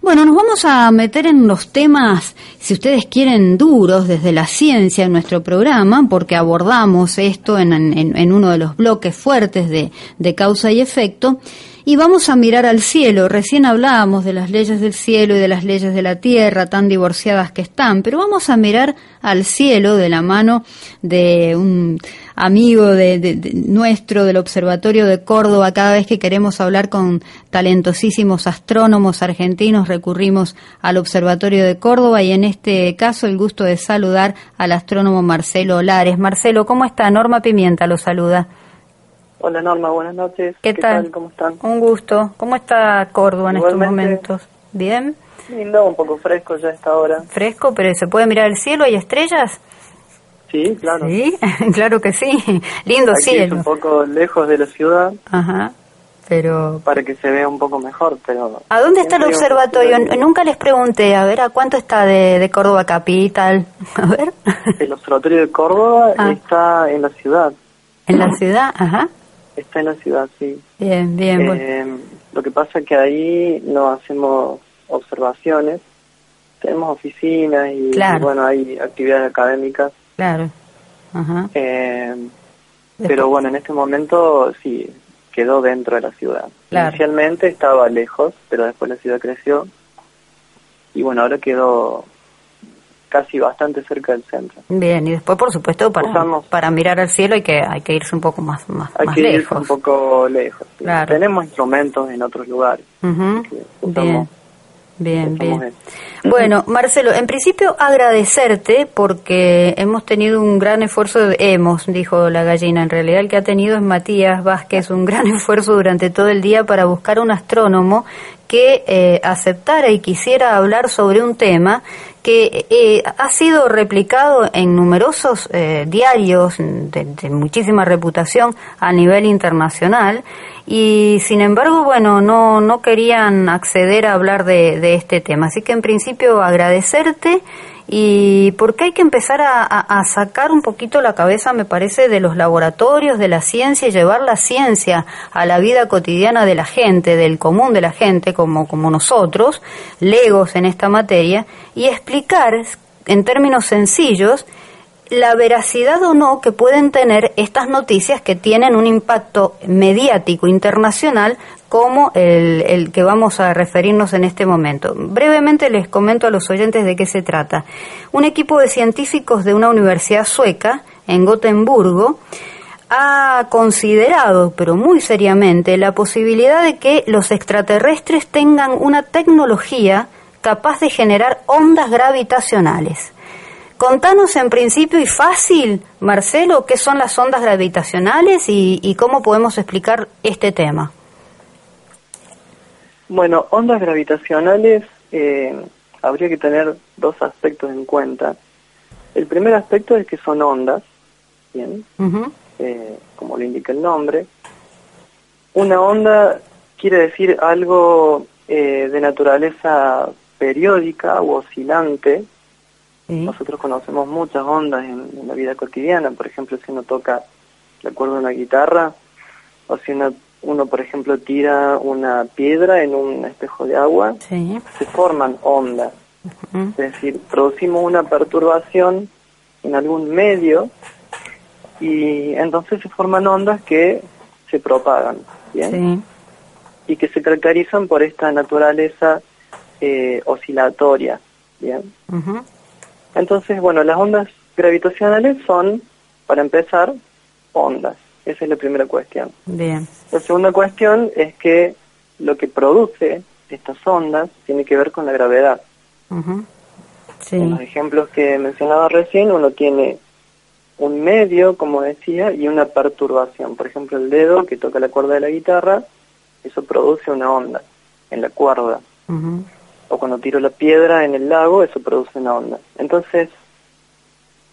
Bueno, nos vamos a meter en los temas, si ustedes quieren, duros desde la ciencia en nuestro programa, porque abordamos esto en, uno de los bloques fuertes de, de causa y efecto. Y vamos a mirar al cielo. Recién hablábamos de las leyes del cielo y de las leyes de la tierra, tan divorciadas que están, pero vamos a mirar al cielo de la mano de un amigo de, nuestro del Observatorio de Córdoba. Cada vez que queremos hablar con talentosísimos astrónomos argentinos, recurrimos al Observatorio de Córdoba y en este caso el gusto de saludar al astrónomo Marcelo Lares. Marcelo, ¿cómo está? Norma Pimienta lo saluda. Hola Norma, buenas noches. ¿Qué, tal? ¿Cómo están? Un gusto. ¿Cómo está Córdoba en estos momentos? ¿Bien? Lindo, un poco fresco ya a esta hora. Fresco, pero ¿se puede mirar el cielo? ¿Hay estrellas? Sí, claro. Sí, claro que sí. Lindo Aquí cielo. Es un poco lejos de la ciudad. Ajá. Pero para que se vea un poco mejor, pero ¿A dónde está el observatorio? Nunca les pregunté, a ver, ¿a cuánto está de, Córdoba capital? A ver. El observatorio de Córdoba ah. está en la ciudad. ¿En la ciudad? Ajá. Está en la ciudad, sí. Bien, bien. Eh, Lo que pasa es que ahí no hacemos observaciones, tenemos oficinas y, bueno, hay actividades académicas. Claro. Ajá. Eh, pero bueno, en este momento sí, quedó dentro de la ciudad. Inicialmente estaba lejos, pero después la ciudad creció. Y bueno, ahora quedó casi bastante cerca del centro. Bien, y después, por supuesto, para, para mirar al cielo hay que hay que irse un poco más, más, hay que lejos. Irse un poco lejos. Tenemos instrumentos en otros lugares. Bien. Bien, bien. Bueno, Marcelo, en principio agradecerte porque hemos tenido un gran esfuerzo, hemos, dijo la gallina, en realidad el que ha tenido es Matías Vázquez, un gran esfuerzo durante todo el día para buscar un astrónomo que eh, aceptara y quisiera hablar sobre un tema que eh, ha sido replicado en numerosos eh, diarios de, muchísima reputación a nivel internacional y sin embargo, bueno, no, no querían acceder a hablar de, de este tema. Así que en principio agradecerte y porque hay que empezar a, sacar un poquito la cabeza, me parece, de los laboratorios, de la ciencia y llevar la ciencia a la vida cotidiana de la gente, del común de la gente, como, como nosotros, legos en esta materia, y explicar en términos sencillos la veracidad o no que pueden tener estas noticias que tienen un impacto mediático internacional como el, que vamos a referirnos en este momento. Brevemente les comento a los oyentes de qué se trata. Un equipo de científicos de una universidad sueca en Gotemburgo ha considerado, pero muy seriamente, la posibilidad de que los extraterrestres tengan una tecnología capaz de generar ondas gravitacionales. Contanos en principio y fácil, Marcelo, qué son las ondas gravitacionales y, cómo podemos explicar este tema. Bueno, ondas gravitacionales eh, habría que tener dos aspectos en cuenta. El primer aspecto es que son ondas, bien, eh, como lo indica el nombre. Una onda quiere decir algo eh, de naturaleza periódica o oscilante, nosotros conocemos muchas ondas en, la vida cotidiana, por ejemplo, si uno toca la cuerda de una guitarra, o si uno, por ejemplo, tira una piedra en un espejo de agua, se forman ondas. Es decir, producimos una perturbación en algún medio y entonces se forman ondas que se propagan, ¿bien? Y que se caracterizan por esta naturaleza eh, oscilatoria, ¿bien? Entonces, bueno, las ondas gravitacionales son, para empezar, ondas. Esa es la primera cuestión. Bien. La segunda cuestión es que lo que produce estas ondas tiene que ver con la gravedad. sí. En los ejemplos que mencionaba recién, uno tiene un medio, como decía, y una perturbación. Por ejemplo, el dedo que toca la cuerda de la guitarra, eso produce una onda en la cuerda. O cuando tiro la piedra en el lago, eso produce una onda. Entonces,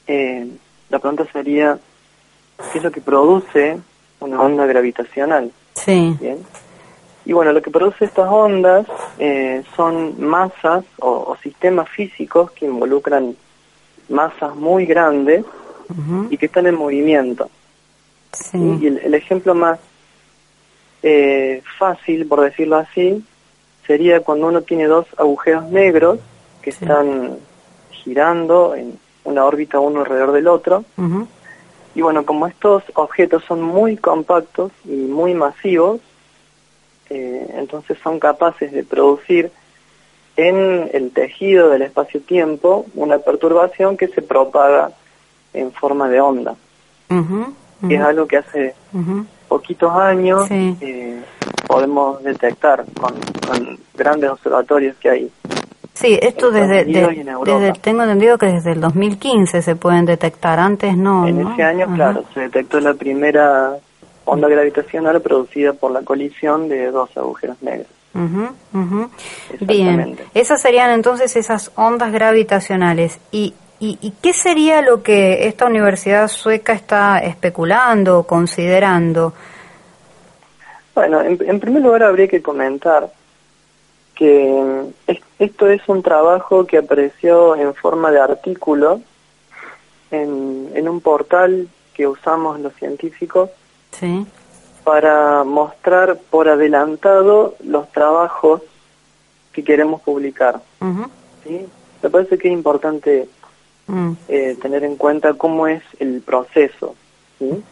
eh, la pregunta sería, ¿qué es lo que produce una onda gravitacional? Sí. ¿Bien? Y bueno, lo que produce estas ondas eh, son masas o, sistemas físicos que involucran masas muy grandes y que están en movimiento. Y el, ejemplo más eh, fácil, por decirlo así, sería cuando uno tiene dos agujeros negros que están girando en una órbita uno alrededor del otro. Y bueno, como estos objetos son muy compactos y muy masivos, eh, entonces son capaces de producir en el tejido del espacio-tiempo una perturbación que se propaga en forma de onda. Que es algo que hace poquitos años eh, podemos detectar con, grandes observatorios que hay. Sí, esto desde, desde, tengo entendido que desde el 2015 se pueden detectar, antes no. En ese año, claro, se detectó la primera onda gravitacional producida por la colisión de dos agujeros negros. Bien, esas serían entonces esas ondas gravitacionales. ¿Y, y, qué sería lo que esta universidad sueca está especulando, considerando? Bueno, en, primer lugar habría que comentar que esto es un trabajo que apareció en forma de artículo en, en un portal que usamos los científicos sí. para mostrar por adelantado los trabajos que queremos publicar. ¿sí? Me parece que es importante mm. eh, tener en cuenta cómo es el proceso. ¿sí?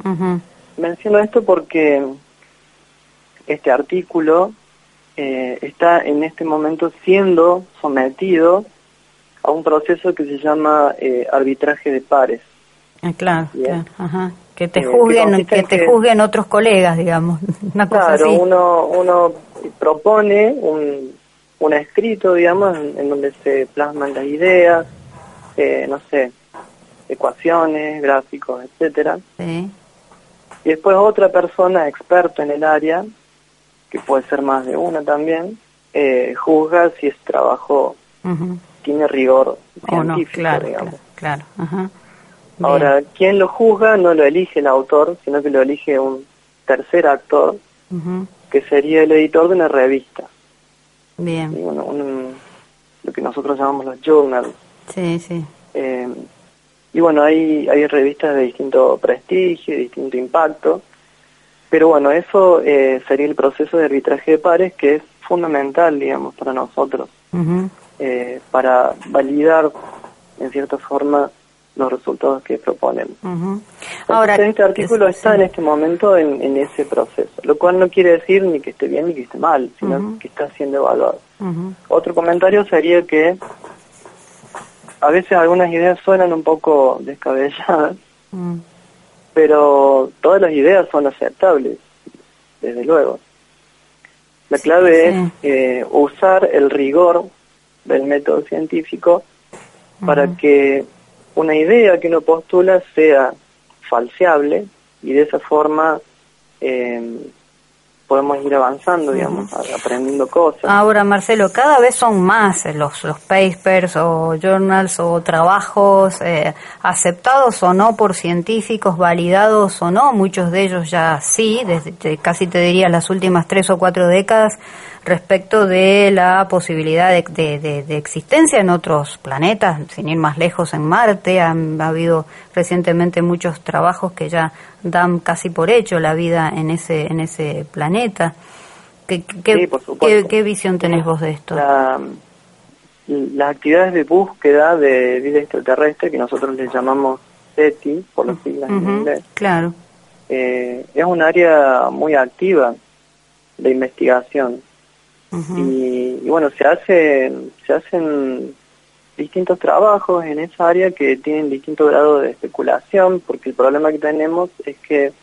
Menciono esto porque este artículo eh, está en este momento siendo sometido a un proceso que se llama eh, arbitraje de pares. Ah, claro, claro. Ajá que te juzguen que, te juzguen otros colegas digamos una cosa claro uno uno propone un, un escrito digamos en, donde se plasman las ideas eh, no sé ecuaciones gráficos etcétera sí. y después otra persona experta en el área que puede ser más de una también eh, juzga si ese trabajo tiene rigor científico claro, digamos claro, claro. Ahora, quien lo juzga no lo elige el autor, sino que lo elige un tercer actor, que sería el editor de una revista. Bien. lo que nosotros llamamos los journals. Sí, sí. Eh, y bueno, hay, hay revistas de distinto prestigio, de distinto impacto, pero bueno, eso eh, sería el proceso de arbitraje de pares que es fundamental, digamos, para nosotros, eh, para validar, en cierta forma, los resultados que proponemos. Ahora, este artículo está en este momento en, ese proceso, lo cual no quiere decir ni que esté bien ni que esté mal, sino que está siendo evaluado. Otro comentario sería que a veces algunas ideas suenan un poco descabelladas, mm. Pero todas las ideas son aceptables, desde luego. La clave es eh, usar el rigor del método científico para que una idea que uno postula sea falseable y de esa forma eh, podemos ir avanzando, digamos, aprendiendo cosas. Ahora, Marcelo, cada vez son más los, los papers o journals o trabajos eh, aceptados o no por científicos, validados o no, muchos de ellos ya sí, desde casi te diría las últimas tres o cuatro décadas, respecto de la posibilidad de, existencia en otros planetas, sin ir más lejos en Marte. Ha, habido recientemente muchos trabajos que ya dan casi por hecho la vida en ese, en ese planeta. ¿Qué, qué, visión tenés vos de esto? las actividades de búsqueda de vida extraterrestre, que nosotros les llamamos SETI, por las siglas en inglés, claro. Eh, es un área muy activa de investigación y, bueno, se hacen, se hacen distintos trabajos en esa área que tienen distinto grado de especulación, porque el problema que tenemos es que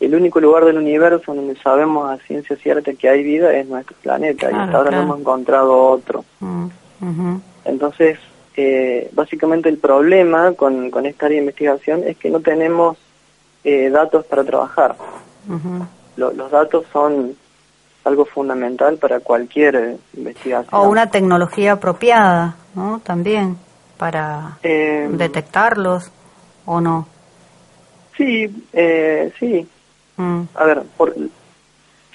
el único lugar del universo donde sabemos a ciencia cierta que hay vida es nuestro planeta, y hasta ahora no hemos encontrado otro. Entonces, eh, básicamente el problema con, con esta área de investigación es que no tenemos eh, datos para trabajar. los datos son algo fundamental para cualquier investigación. O una tecnología apropiada, ¿no? También para eh, detectarlos o no. Sí, eh, sí. Mm. A ver, por,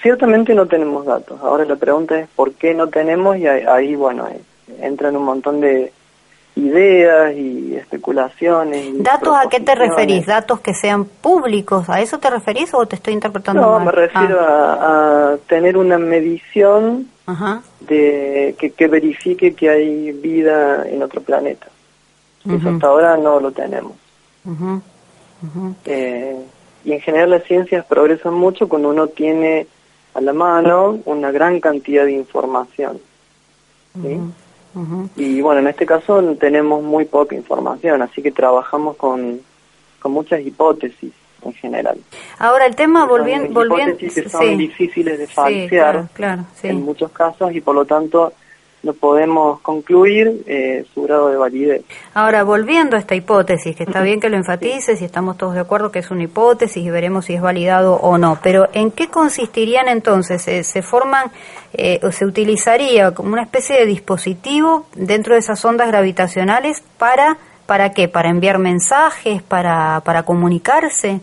ciertamente no tenemos datos. Ahora la pregunta es por qué no tenemos y ahí, bueno, eh, entran un montón de ideas y especulaciones. ¿Datos a qué te referís? ¿Datos que sean públicos? ¿A eso te referís o te estoy interpretando No, me refiero ah. a, tener una medición de que, verifique que hay vida en otro planeta. Eso hasta ahora no lo tenemos. Eh, y en general las ciencias progresan mucho cuando uno tiene a la mano una gran cantidad de información. ¿sí? Y bueno, en este caso tenemos muy poca información, así que trabajamos con, con muchas hipótesis en general. Ahora el tema volviendo... Hipótesis que son difíciles de falsear en muchos casos y por lo tanto no podemos concluir eh, su grado de validez. Ahora, volviendo a esta hipótesis, que está bien que lo enfatices y estamos todos de acuerdo que es una hipótesis y veremos si es validado o no, pero ¿en qué consistirían entonces? ¿Se, forman eh, o se utilizaría como una especie de dispositivo dentro de esas ondas gravitacionales para, ¿para qué? ¿Para enviar mensajes? ¿Para, para comunicarse?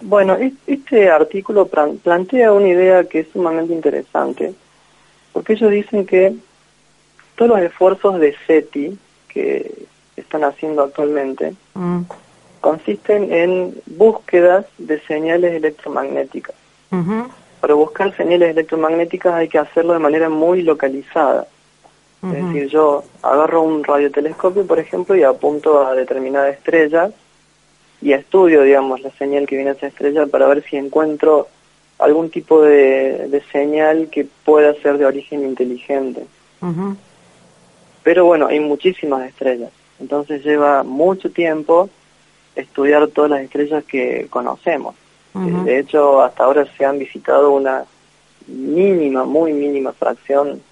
Bueno, este artículo plantea una idea que es sumamente interesante, porque ellos dicen que todos los esfuerzos de SETI que están haciendo actualmente mm. consisten en búsquedas de señales electromagnéticas. Para buscar señales electromagnéticas hay que hacerlo de manera muy localizada. Es decir, yo agarro un radiotelescopio, por ejemplo, y apunto a determinada estrella y estudio, digamos, la señal que viene a esa estrella para ver si encuentro algún tipo de, señal que pueda ser de origen inteligente. Pero bueno, hay muchísimas estrellas, entonces lleva mucho tiempo estudiar todas las estrellas que conocemos. De hecho, hasta ahora se han visitado una mínima, muy mínima fracción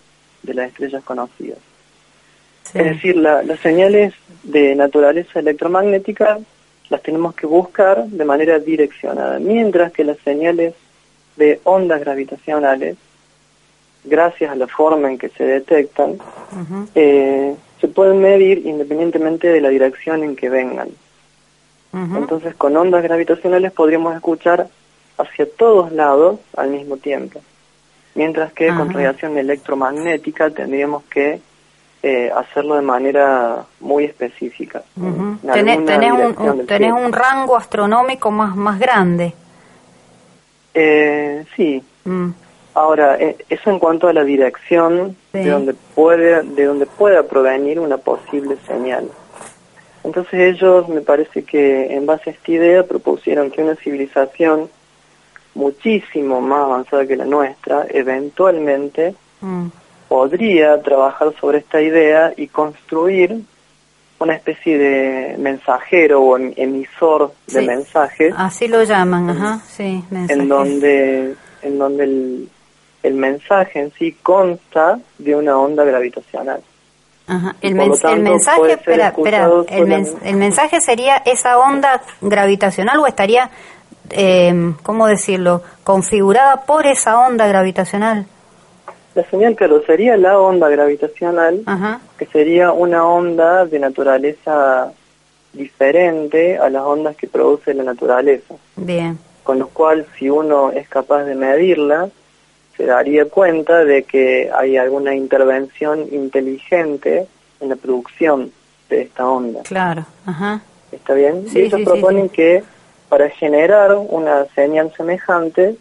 de las estrellas conocidas. Es decir, las señales de naturaleza electromagnética las tenemos que buscar de manera direccionada, mientras que las señales de ondas gravitacionales gracias a la forma en que se detectan, eh, se pueden medir independientemente de la dirección en que vengan. Entonces, con ondas gravitacionales podríamos escuchar hacia todos lados al mismo tiempo, mientras que con radiación electromagnética tendríamos que eh, hacerlo de manera muy específica. ¿Tenés, un, rango astronómico más, más grande? Eh, sí. Mm. Ahora, eh, eso en cuanto a la dirección de donde puede de donde pueda provenir una posible señal. Entonces ellos, me parece que en base a esta idea propusieron que una civilización muchísimo más avanzada que la nuestra, eventualmente mm. podría trabajar sobre esta idea y construir una especie de mensajero o em-, emisor de mensajes. Así lo llaman, ajá, sí, En donde, en donde el, el mensaje en sí consta de una onda gravitacional. El, mensaje, espera, espera, el, mensaje sería esa onda gravitacional o estaría, eh, ¿cómo decirlo?, configurada por esa onda gravitacional. La señal, claro, sería la onda gravitacional, que sería una onda de naturaleza diferente a las ondas que produce la naturaleza. Bien. Con lo cual, si uno es capaz de medirla, se daría cuenta de que hay alguna intervención inteligente en la producción de esta onda. Claro, ajá. ¿Está bien? y ellos proponen que para generar una señal semejante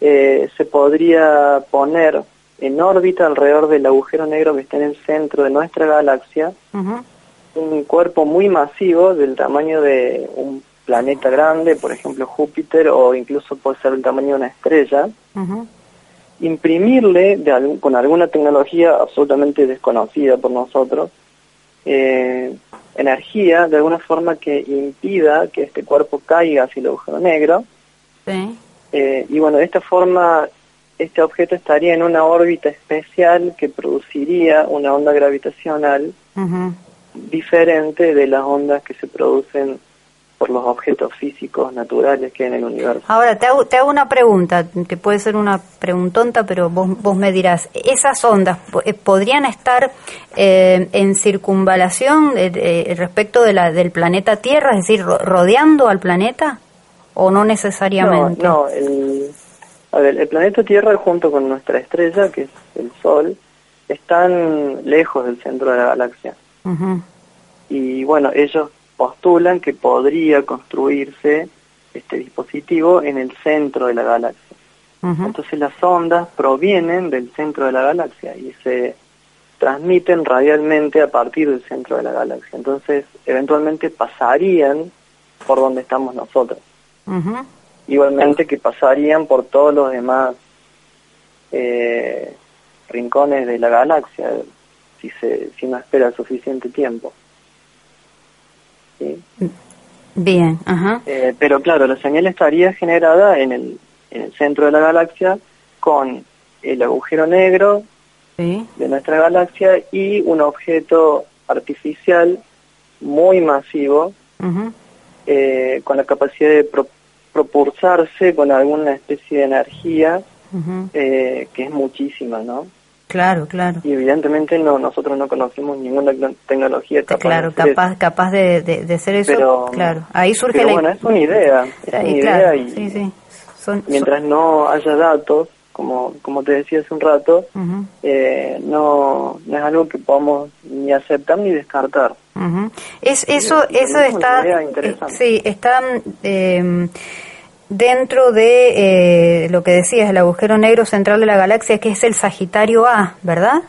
eh, se podría poner en órbita alrededor del agujero negro que está en el centro de nuestra galaxia un cuerpo muy masivo del tamaño de un planeta grande, por ejemplo Júpiter, o incluso puede ser el tamaño de una estrella, imprimirle de con alguna tecnología absolutamente desconocida por nosotros, eh, energía de alguna forma que impida que este cuerpo caiga hacia el agujero negro. Eh, y bueno, de esta forma este objeto estaría en una órbita especial que produciría una onda gravitacional diferente de las ondas que se producen por los objetos físicos naturales que hay en el universo. Ahora, te hago, te hago una pregunta, que puede ser una preguntonta, pero vos, vos me dirás, ¿esas ondas eh, podrían estar eh, en circunvalación eh, respecto de la, del planeta Tierra, es decir, rodeando al planeta? ¿O no necesariamente? No, no el, a ver, el planeta Tierra junto con nuestra estrella, que es el Sol, están lejos del centro de la galaxia. Y bueno, ellos postulan que podría construirse este dispositivo en el centro de la galaxia. Entonces las ondas provienen del centro de la galaxia y se transmiten radialmente a partir del centro de la galaxia. Entonces, eventualmente pasarían por donde estamos nosotros. Igualmente que pasarían por todos los demás eh, rincones de la galaxia, si, se, si no espera suficiente tiempo. Bien, ajá. Eh, pero claro, la señal estaría generada en el, en el centro de la galaxia con el agujero negro de nuestra galaxia y un objeto artificial muy masivo eh, con la capacidad de propulsarse con alguna especie de energía eh, que es muchísima, ¿no? Claro, claro. Y evidentemente no nosotros no conocemos ninguna tecnología capaz claro, de capaz, capaz de, de, hacer eso. Pero, claro, ahí surge pero bueno, es una idea, es una idea y sí, sí. mientras no haya datos, como como te decía hace un rato, eh, no, no es algo que podamos ni aceptar ni descartar. Es eso, eso está, eh, sí, está eh, dentro de eh, lo que decías, el agujero negro central de la galaxia, que es el Sagitario A, ¿verdad?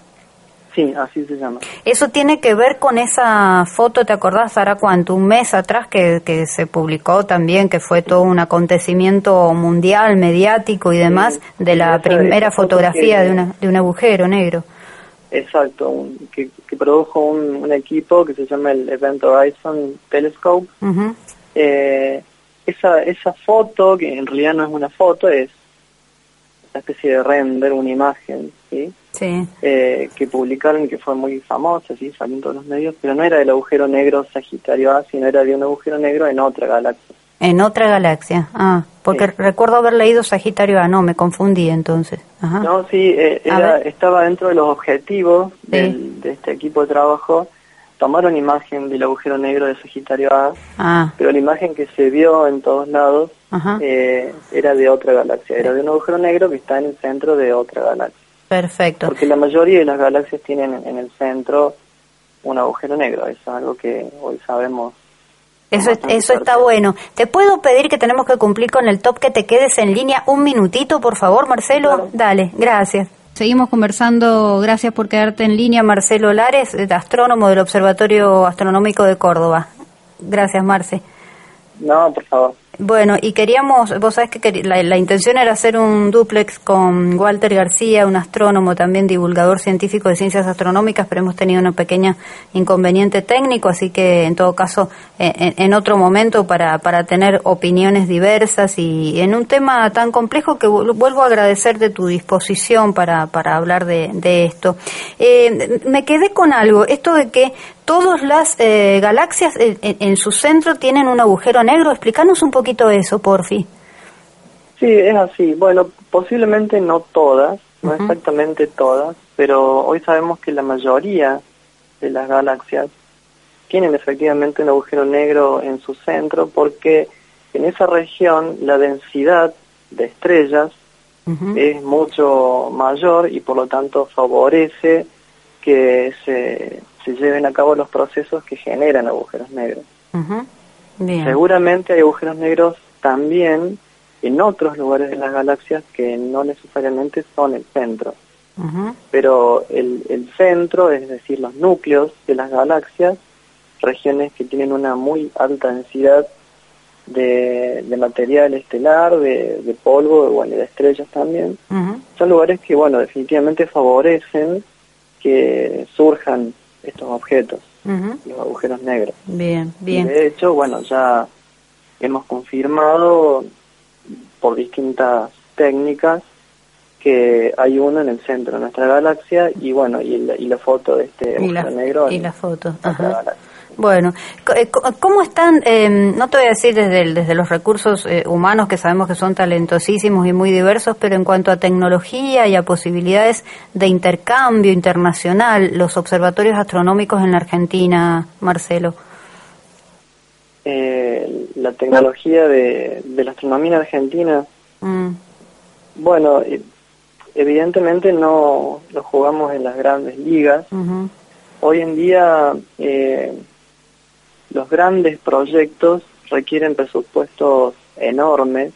Sí, así se llama. Eso tiene que ver con esa foto, ¿te acordás, Sara, cuánto? Un mes atrás que, que se publicó también, que fue todo un acontecimiento mundial, mediático y demás, de la primera fotografía de, una, de un agujero negro. Exacto, que, produjo un, equipo que se llama el Event Horizon Telescope. eh, esa, esa foto, que en realidad no es una foto, es una especie de render, una imagen, ¿sí? Sí. Eh, que publicaron que fue muy famosa, ¿sí? salió en todos los medios, pero no era del agujero negro Sagitario A, sino era de un agujero negro en otra galaxia. En otra galaxia, ah, porque recuerdo haber leído Sagitario A, no, me confundí entonces. Ajá. No, sí, eh, estaba dentro de los objetivos de este equipo de trabajo tomaron imagen del agujero negro de Sagitario A, ah. pero la imagen que se vio en todos lados eh, era de otra galaxia, era de un agujero negro que está en el centro de otra galaxia. Perfecto. Porque la mayoría de las galaxias tienen en el centro un agujero negro, eso es algo que hoy sabemos. Eso, eso está bueno. ¿Te puedo pedir que tenemos que cumplir con el top que te quedes en línea un minutito, por favor, Marcelo? Dale, gracias. Seguimos conversando, gracias por quedarte en línea, Marcelo Lares, astrónomo del Observatorio Astronómico de Córdoba. Gracias, Marce. No, por favor. Bueno, y queríamos, vos sabés que la, intención era hacer un duplex con Walter García, un astrónomo, también divulgador científico de ciencias astronómicas, pero hemos tenido un pequeño inconveniente técnico, así que en todo caso, en, otro momento para, para tener opiniones diversas y en un tema tan complejo que vuelvo a agradecer de tu disposición para, para hablar de, de esto. Eh, me quedé con algo, esto de que todas las eh, galaxias en, su centro tienen un agujero negro. Explícanos un poquito eso, porfi. Sí, es así. Bueno, posiblemente no todas, no exactamente todas, pero hoy sabemos que la mayoría de las galaxias tienen efectivamente un agujero negro en su centro porque en esa región la densidad de estrellas es mucho mayor y por lo tanto favorece que se se lleven a cabo los procesos que generan agujeros negros. Seguramente hay agujeros negros también en otros lugares de las galaxias que no necesariamente son el centro. Pero el, el centro, es decir, los núcleos de las galaxias, regiones que tienen una muy alta densidad de, de material estelar, de, de polvo, bueno, de estrellas también, son lugares que, bueno, definitivamente favorecen que surjan estos objetos, los agujeros negros. Bien, bien. de hecho, bueno, ya hemos confirmado por distintas técnicas que hay uno en el centro de nuestra galaxia y bueno, y la, y la foto de este agujero negro. Y la foto, Bueno, eh, ¿cómo están, em, no te voy a decir desde, desde los recursos eh, humanos que sabemos que son talentosísimos y muy diversos, pero en cuanto a tecnología y a posibilidades de intercambio internacional, los observatorios astronómicos en la Argentina, Marcelo? Eh, la tecnología de, la astronomía en Argentina, mm. bueno, evidentemente no lo jugamos en las grandes ligas. Hoy en día eh, los grandes proyectos requieren presupuestos enormes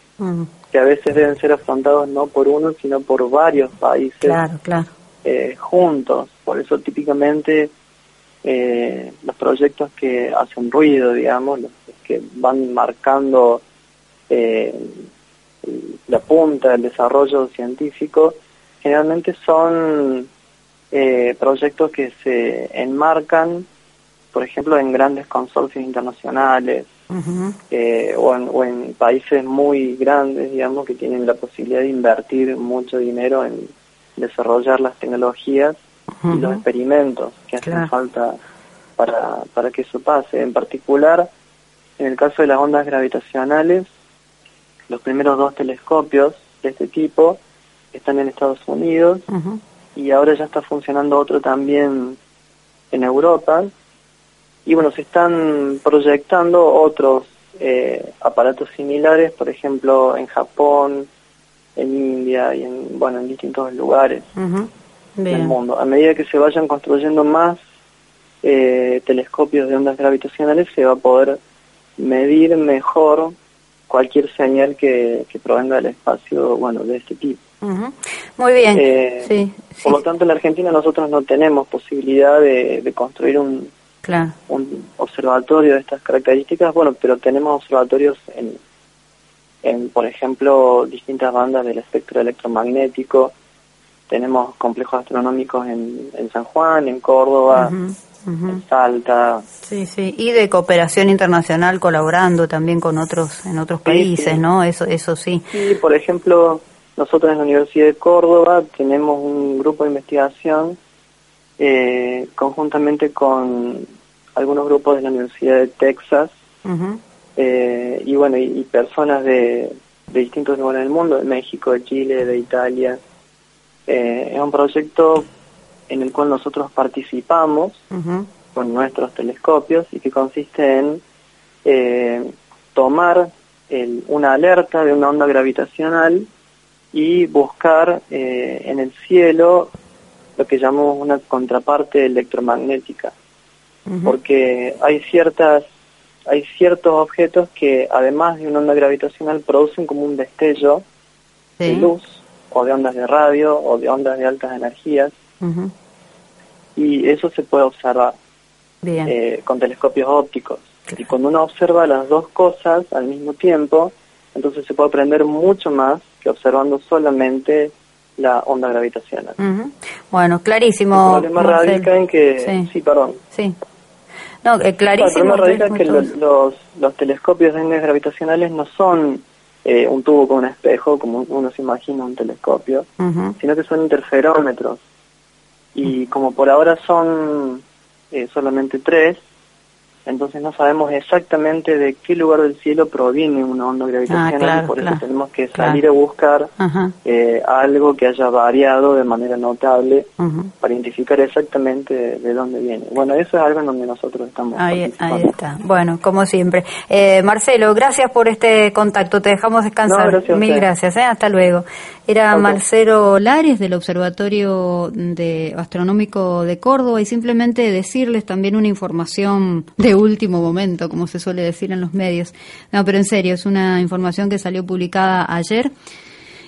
que a veces deben ser afrontados no por uno sino por varios países eh, juntos. Por eso típicamente eh, los proyectos que hacen ruido, digamos, los que van marcando la punta del desarrollo científico, generalmente son eh, proyectos que se enmarcan, por ejemplo, en grandes consorcios internacionales eh, o, en, países muy grandes, digamos, que tienen la posibilidad de invertir mucho dinero en desarrollar las tecnologías y los experimentos que hacen falta para, para que eso pase. En particular, en el caso de las ondas gravitacionales, los primeros dos telescopios de este tipo están en Estados Unidos y ahora ya está funcionando otro también en Europa. Y bueno, se están proyectando otros eh, aparatos similares, por ejemplo, en Japón, en India y en, bueno, en distintos lugares del mundo. A medida que se vayan construyendo más eh, telescopios de ondas gravitacionales, se va a poder medir mejor cualquier señal que, que provenga del espacio, bueno, de este tipo. Muy bien. Eh, por lo tanto, en Argentina nosotros no tenemos posibilidad de, construir un, un observatorio de estas características, bueno, pero tenemos observatorios en, en, por ejemplo, distintas bandas del espectro electromagnético. Tenemos complejos astronómicos en, en San Juan, en Córdoba, en Salta. Sí, sí, y de cooperación internacional colaborando también con otros en otros países, ¿no? Eso eso sí. Sí, por ejemplo, nosotros en la Universidad de Córdoba tenemos un grupo de investigación eh, conjuntamente con algunos grupos de la Universidad de Texas eh, y bueno, y, personas de, distintos lugares del mundo, de México, de Chile, de Italia. Eh, es un proyecto en el cual nosotros participamos con nuestros telescopios y que consiste en tomar una alerta de una onda gravitacional y buscar eh, en el cielo lo que llamamos una contraparte electromagnética, porque hay ciertas hay ciertos objetos que además de una onda gravitacional producen como un destello de luz o de ondas de radio o de ondas de altas energías. Y eso se puede observar eh, con telescopios ópticos. Y cuando uno observa las dos cosas al mismo tiempo entonces se puede aprender mucho más observando solamente la onda gravitacional. Bueno, clarísimo. El problema radica en que... Sí, perdón. Sí. No, eh, clarísimo. el problema radica en que los, los, telescopios de ondas gravitacionales no son eh, un tubo con un espejo, como uno se imagina un telescopio, sino que son interferómetros. Y como por ahora son eh, solamente tres, entonces no sabemos exactamente de qué lugar del cielo proviene una onda gravitacional ah, y por eso tenemos que salir a buscar eh, algo que haya variado de manera notable para identificar exactamente de, dónde viene. Bueno, eso es algo en donde nosotros estamos. Ahí, ahí está. Bueno, como siempre. Eh, Marcelo, gracias por este contacto. Te dejamos descansar. Mil gracias. ¿eh? Hasta luego. Era Marcelo Lares del Observatorio de Astronómico de Córdoba y simplemente decirles también una información de último momento, como se suele decir en los medios. No, pero en serio, es una información que salió publicada ayer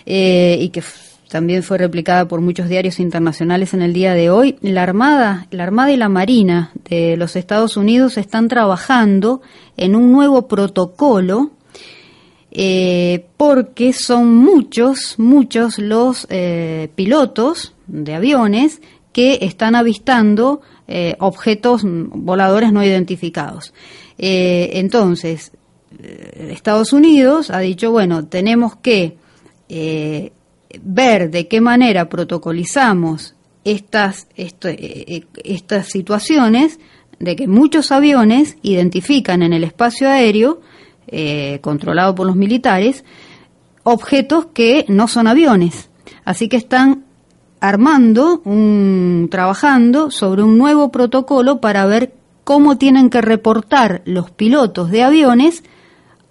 eh, y que también fue replicada por muchos diarios internacionales en el día de hoy. La Armada, la Armada y la Marina de los Estados Unidos están trabajando en un nuevo protocolo eh, porque son muchos, muchos los eh, pilotos de aviones que están avistando eh, objetos voladores no identificados. entonces, Estados Unidos ha dicho, bueno, tenemos que ver de qué manera protocolizamos estas, estas situaciones de que muchos aviones identifican en el espacio aéreo, eh, controlado por los militares, objetos que no son aviones. Así que están armando, un, trabajando sobre un nuevo protocolo para ver cómo tienen que reportar los pilotos de aviones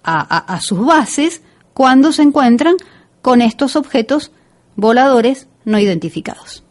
a sus bases cuando se encuentran con estos objetos voladores no identificados.